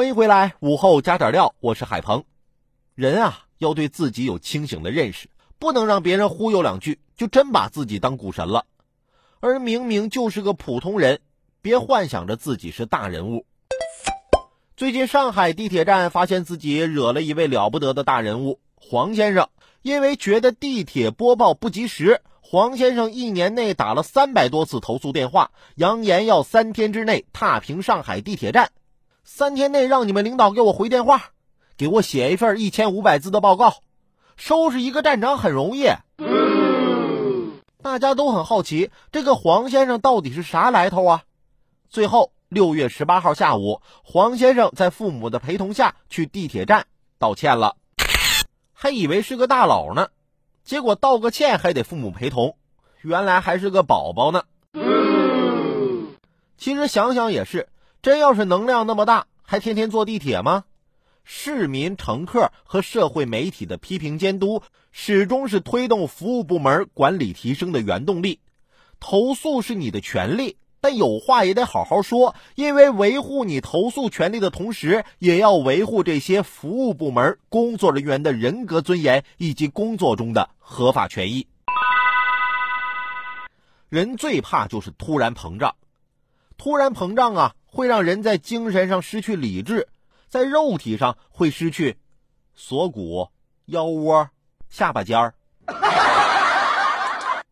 欢迎回来，午后加点料，我是海鹏。人啊，要对自己有清醒的认识，不能让别人忽悠两句就真把自己当股神了。而明明就是个普通人，别幻想着自己是大人物。最近上海地铁站发现自己惹了一位了不得的大人物黄先生，因为觉得地铁播报不及时，黄先生一年内打了三百多次投诉电话，扬言要三天之内踏平上海地铁站。三天内让你们领导给我回电话，给我写一份一千五百字的报告。收拾一个站长很容易，大家都很好奇这个黄先生到底是啥来头啊？最后六月十八号下午，黄先生在父母的陪同下去地铁站道歉了，还以为是个大佬呢，结果道个歉还得父母陪同，原来还是个宝宝呢。其实想想也是。真要是能量那么大，还天天坐地铁吗？市民、乘客和社会媒体的批评监督，始终是推动服务部门管理提升的原动力。投诉是你的权利，但有话也得好好说，因为维护你投诉权利的同时，也要维护这些服务部门工作人员的人格尊严以及工作中的合法权益。人最怕就是突然膨胀，突然膨胀啊！会让人在精神上失去理智，在肉体上会失去锁骨、腰窝、下巴尖儿。